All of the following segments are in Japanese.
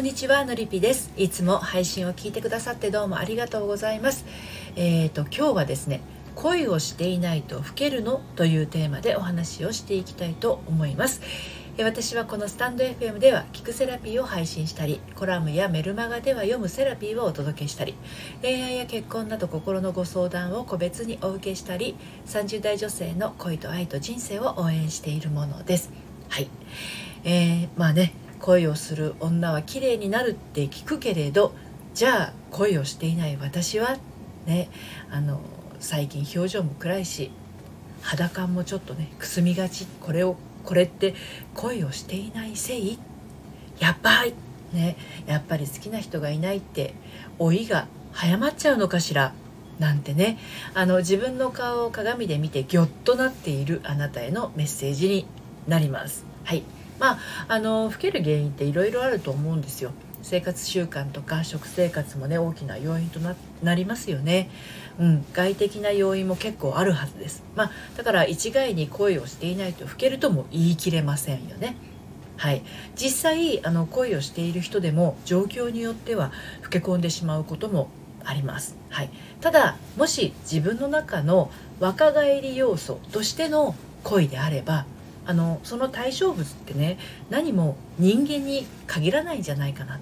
んにちはのりぴです。いつも配信を聞いてくださってどうもありがとうございます。えーと今日はですね恋をしていないと老けるの？というテーマでお話をしていきたいと思います。私はこのスタンド FM では聞くセラピーを配信したりコラムやメルマガでは読むセラピーをお届けしたり恋愛や結婚など心のご相談を個別にお受けしたり30代女性の恋と愛と人生を応援しているものです。はい。えー、まあね恋をする女は綺麗になるって聞くけれどじゃあ恋をしていない私はねあの最近表情も暗いし肌感もちょっとねくすみがち。これをこれって恋をしていないせい？やばいねやっぱり好きな人がいないって老いが早まっちゃうのかしら？なんてね。あの自分の顔を鏡で見てギョッとなっているあなたへのメッセージになります。はい。まああの老ける原因っていろいろあると思うんですよ。生活習慣とか食生活もね大きな要因となりますよね、うん、外的な要因も結構あるはずです。まあだから一概に恋をしていないと老けるとも言い切れませんよね。はい、実際あの恋をしている人でも状況によっては老け込んでしまうこともあります、はい、ただもし自分の中の若返り要素としての恋であればあのその対象物ってね何も人間に限らないんじゃないかなっ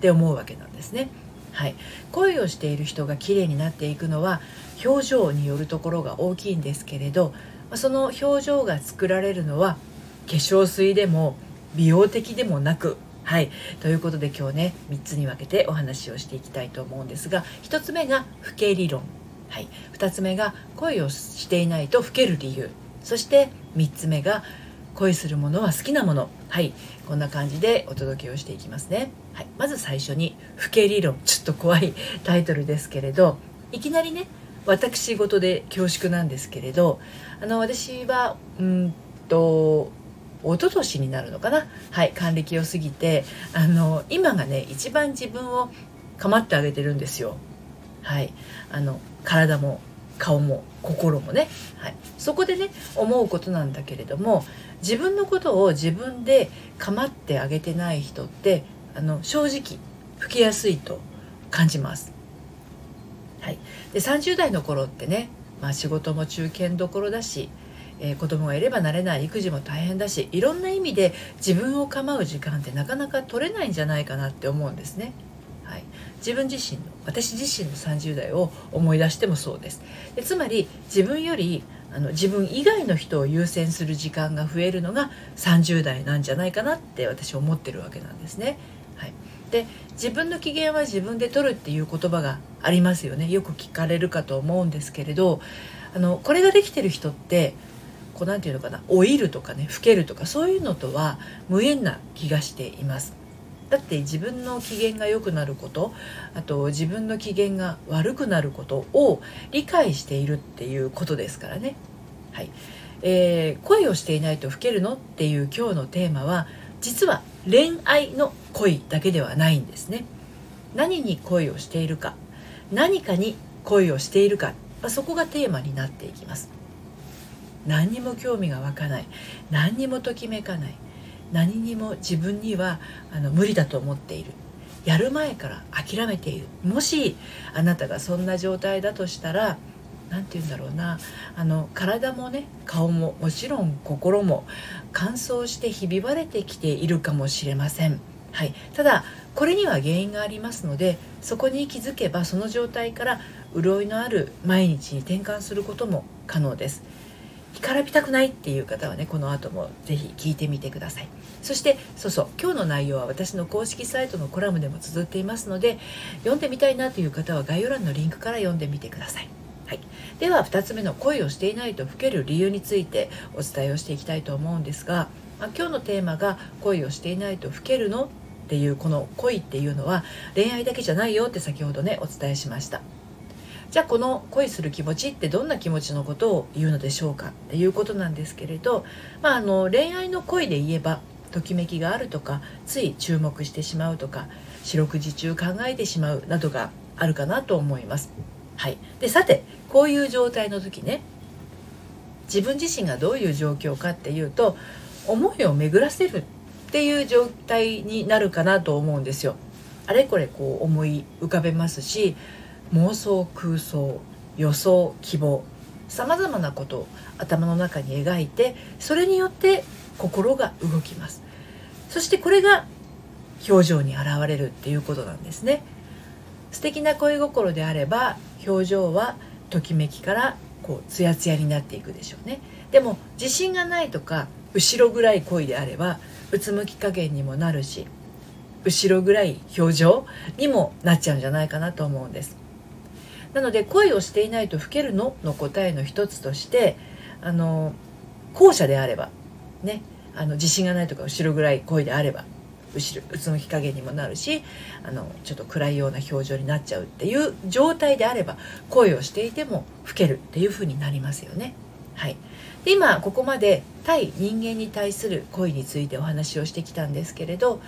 て思うわけなんですね。はい、恋をしている人が綺麗になっていくのは表情によるところが大きいんですけれどその表情が作られるのは化粧水でも美容的でもなくはい。ということで今日ね、3つに分けてお話をしていきたいと思うんですが、1つ目が老け理論。はい。2つ目が恋をしていないと老ける理由。そして3つ目が恋するものは好きなもの。はい。こんな感じでお届けをしていきますね、はい、まず最初に「老け理論」ちょっと怖いタイトルですけれどいきなりね私事で恐縮なんですけれどあの私はうんと一昨年になるのかな。はい。還暦を過ぎてあの今がね一番自分を構ってあげてるんですよ。はい。あの体も顔も心もね、はい、そこでね思うことなんだけれども自分のことを自分で構ってあげてない人ってあの正直老けやすいと感じます。はい、で30代の頃ってね、まあ、仕事も中堅どころだし、えー、子供がいれば慣れない育児も大変だしいろんな意味で自分を構う時間ってなかなか取れないんじゃないかなって思うんですね。はい、自分自身の私自身の30代を思い出してもそうですでつまり自分よりあの自分以外の人を優先する時間が増えるのが30代なんじゃないかなって私思ってるわけなんですね。はい、で自分の機嫌は自分で取るっていう言葉がありますよねよく聞かれるかと思うんですけれどあのこれができてる人ってこうなんていうのかな老いるとかね老けるとかそういうのとは無縁な気がしています。だって自分の機嫌が良くなることあと自分の機嫌が悪くなることを理解しているっていうことですからね。はいえー、恋をしていないと老けるのっていう今日のテーマは実は恋愛の恋だけではないんですね。何に恋をしているか何かに恋をしているかまあそこがテーマになっていきます。何にも興味が湧かない何にもときめかない何にも自分にはあの無理だと思っているやる前から諦めているもしあなたがそんな状態だとしたら何て言うんだろうなあの体もね顔ももちろん心も乾燥してひび割れてきているかもしれません。はい、ただこれには原因がありますのでそこに気づけばその状態から潤いのある毎日に転換することも可能です。干からびたくないっていう方はねこの後も是非聞いてみてくださいそしてそうそう今日の内容は私の公式サイトのコラムでも綴っていますので読んでみたいなという方は概要欄のリンクから読んでみてくださいはい、では2つ目の恋をしていないと老ける理由についてお伝えをしていきたいと思うんですが、まあ、今日のテーマが「恋をしていないと老けるの?」っていうこの恋っていうのは恋愛だけじゃないよって先ほどねお伝えしました。じゃあこの恋する気持ちってどんな気持ちのことを言うのでしょうかっていうことなんですけれど、まあ、あの恋愛の恋で言えばときめきがあるとかつい注目してしまうとか四六時中考えてしまうなどがあるかなと思います。はい、でさてこういう状態の時ね自分自身がどういう状況かっていうと思いを巡らせるっていう状態になるかなと思うんですよ。あれこれこう思い浮かべますし妄想空想予想希望。さまざまなことを頭の中に描いてそれによって心が動きます。そしてこれが表情に現れるっていうことなんですね。素敵な恋心であれば表情はときめきからこうツヤツヤになっていくでしょうね。でも自信がないとか後ろぐらい恋であればうつむき加減にもなるし後ろぐらい表情にもなっちゃうんじゃないかなと思うんです。なので恋をしていないと老けるの？の答えの一つとしてあの後者であればねあの自信がないとか後ろぐらい恋であれば後ろうつむき加減にもなるしあのちょっと暗いような表情になっちゃうっていう状態であれば恋をしていても老けるっていう風になりますよね。はい、で今ここまで対人間に対する恋についてお話をしてきたんですけれど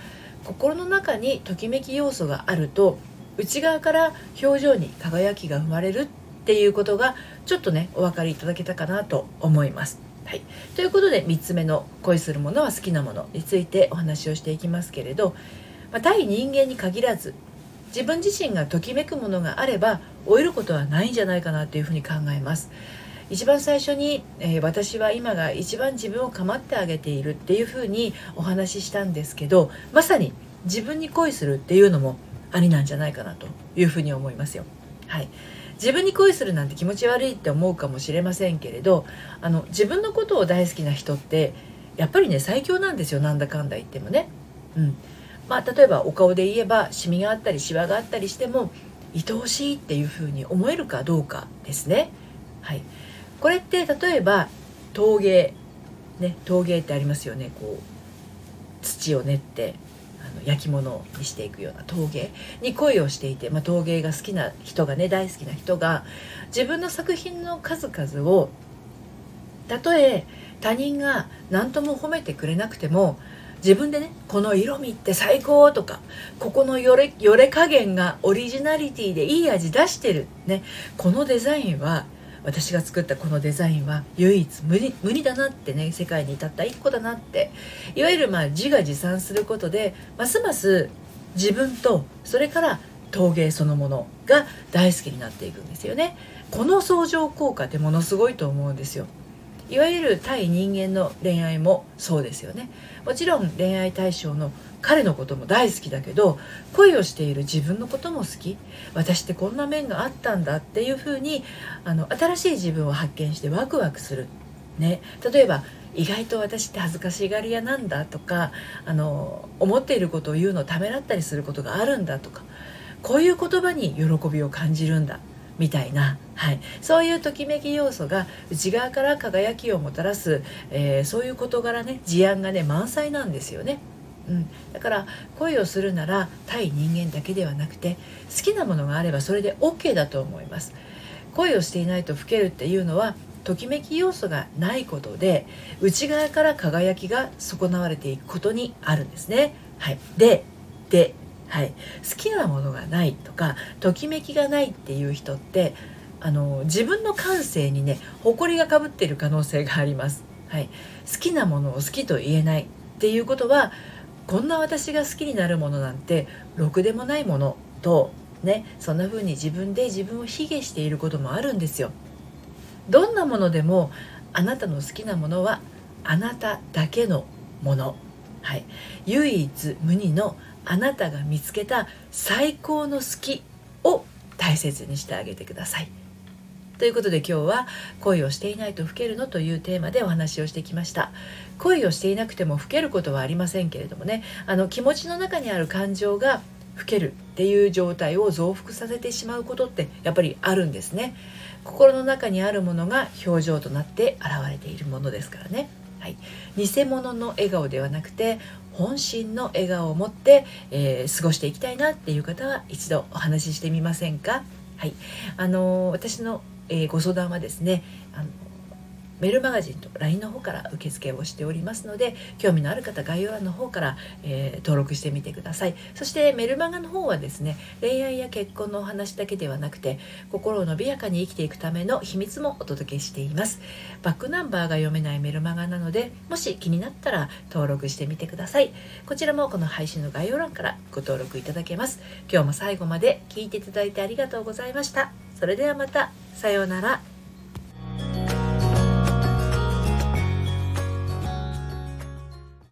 心の中にときめき要素があると内側から表情に輝きが生まれるっていうことがちょっとねお分かりいただけたかなと思います。はい、ということで3つ目の恋するものは好きなものについてお話をしていきますけれど、まあ、対人間に限らず自分自身がときめくものがあれば老いることはないんじゃないかなというふうに考えます一番最初に、えー、私は今が一番自分を構ってあげているっていうふうにお話ししたんですけどまさに自分に恋するっていうのもありなんじゃないかなというふうに思いますよ。はい。自分に恋するなんて気持ち悪いって思うかもしれませんけれどあの自分のことを大好きな人ってやっぱりね最強なんですよ。なんだかんだ言ってもね。うん。まあ、例えばお顔で言えばシミがあったりシワがあったりしても愛おしいっていうふうに思えるかどうかですね。はい、これって例えば陶芸。ね陶芸ってありますよね。こう土を練って。焼き物にしていくような陶芸に恋をしていて、まあ、陶芸が好きな人がね大好きな人が自分の作品の数々をたとえ他人が何とも褒めてくれなくても自分でねこの色味って最高とかここのよれよれ加減がオリジナリティでいい味出してる。ね。このデザインは私が作ったこのデザインは唯一無二無二だなってね世界に至った一個だなって。いわゆるまあ自画自賛することでますます自分とそれから陶芸そのものが大好きになっていくんですよね。この相乗効果ってものすごいと思うんですよ。いわゆる対人間の恋愛もそうですよね。もちろん恋愛対象の彼のことも大好きだけど恋をしている自分のことも好き。私ってこんな面があったんだっていうふうにあの新しい自分を発見してワクワクする、ね、例えば意外と私って恥ずかしがり屋なんだとかあの思っていることを言うのをためらったりすることがあるんだとかこういう言葉に喜びを感じるんだ。みたいな、はい、そういうときめき要素が内側から輝きをもたらす、えー、そういう事柄ね事案がね満載なんですよね。うん、だから恋をするなら対人間だけではなくて好きなものがあればそれで OK だと思います。恋をしていないと老けるっていうのはときめき要素がないことで内側から輝きが損なわれていくことにあるんですね。はい。でではい、好きなものがないとかときめきがないっていう人ってあの自分の感性にね誇りがかぶっている可能性があります、はい、好きなものを好きと言えないっていうことはこんな私が好きになるものなんてろくでもないものとねそんな風に自分で自分を卑下していることもあるんですよ。どんなものでもあなたの好きなものはあなただけのもの。はい。唯一無二のあなたが見つけた最高の好きを大切にしてあげてください。ということで今日は恋をしていないと老けるのというテーマでお話をしてきました。恋をしていなくても老けることはありませんけれどもね。あの気持ちの中にある感情が老けるっていう状態を増幅させてしまうことってやっぱりあるんですね。心の中にあるものが表情となって現れているものですからね。はい、偽物の笑顔ではなくて本心の笑顔を持って、えー、過ごしていきたいなっていう方は一度お話ししてみませんか？はい。あのー、私のえー、ご相談はですねあのメールマガジンと LINE の方から受付をしておりますので興味のある方概要欄の方から、えー、登録してみてください。そしてメルマガの方はですね恋愛や結婚のお話だけではなくて心を伸びやかに生きていくための秘密もお届けしています。バックナンバーが読めないメルマガなのでもし気になったら登録してみてください。こちらもこの配信の概要欄からご登録いただけます。今日も最後まで聞いていただいてありがとうございました。それではまた。さようなら。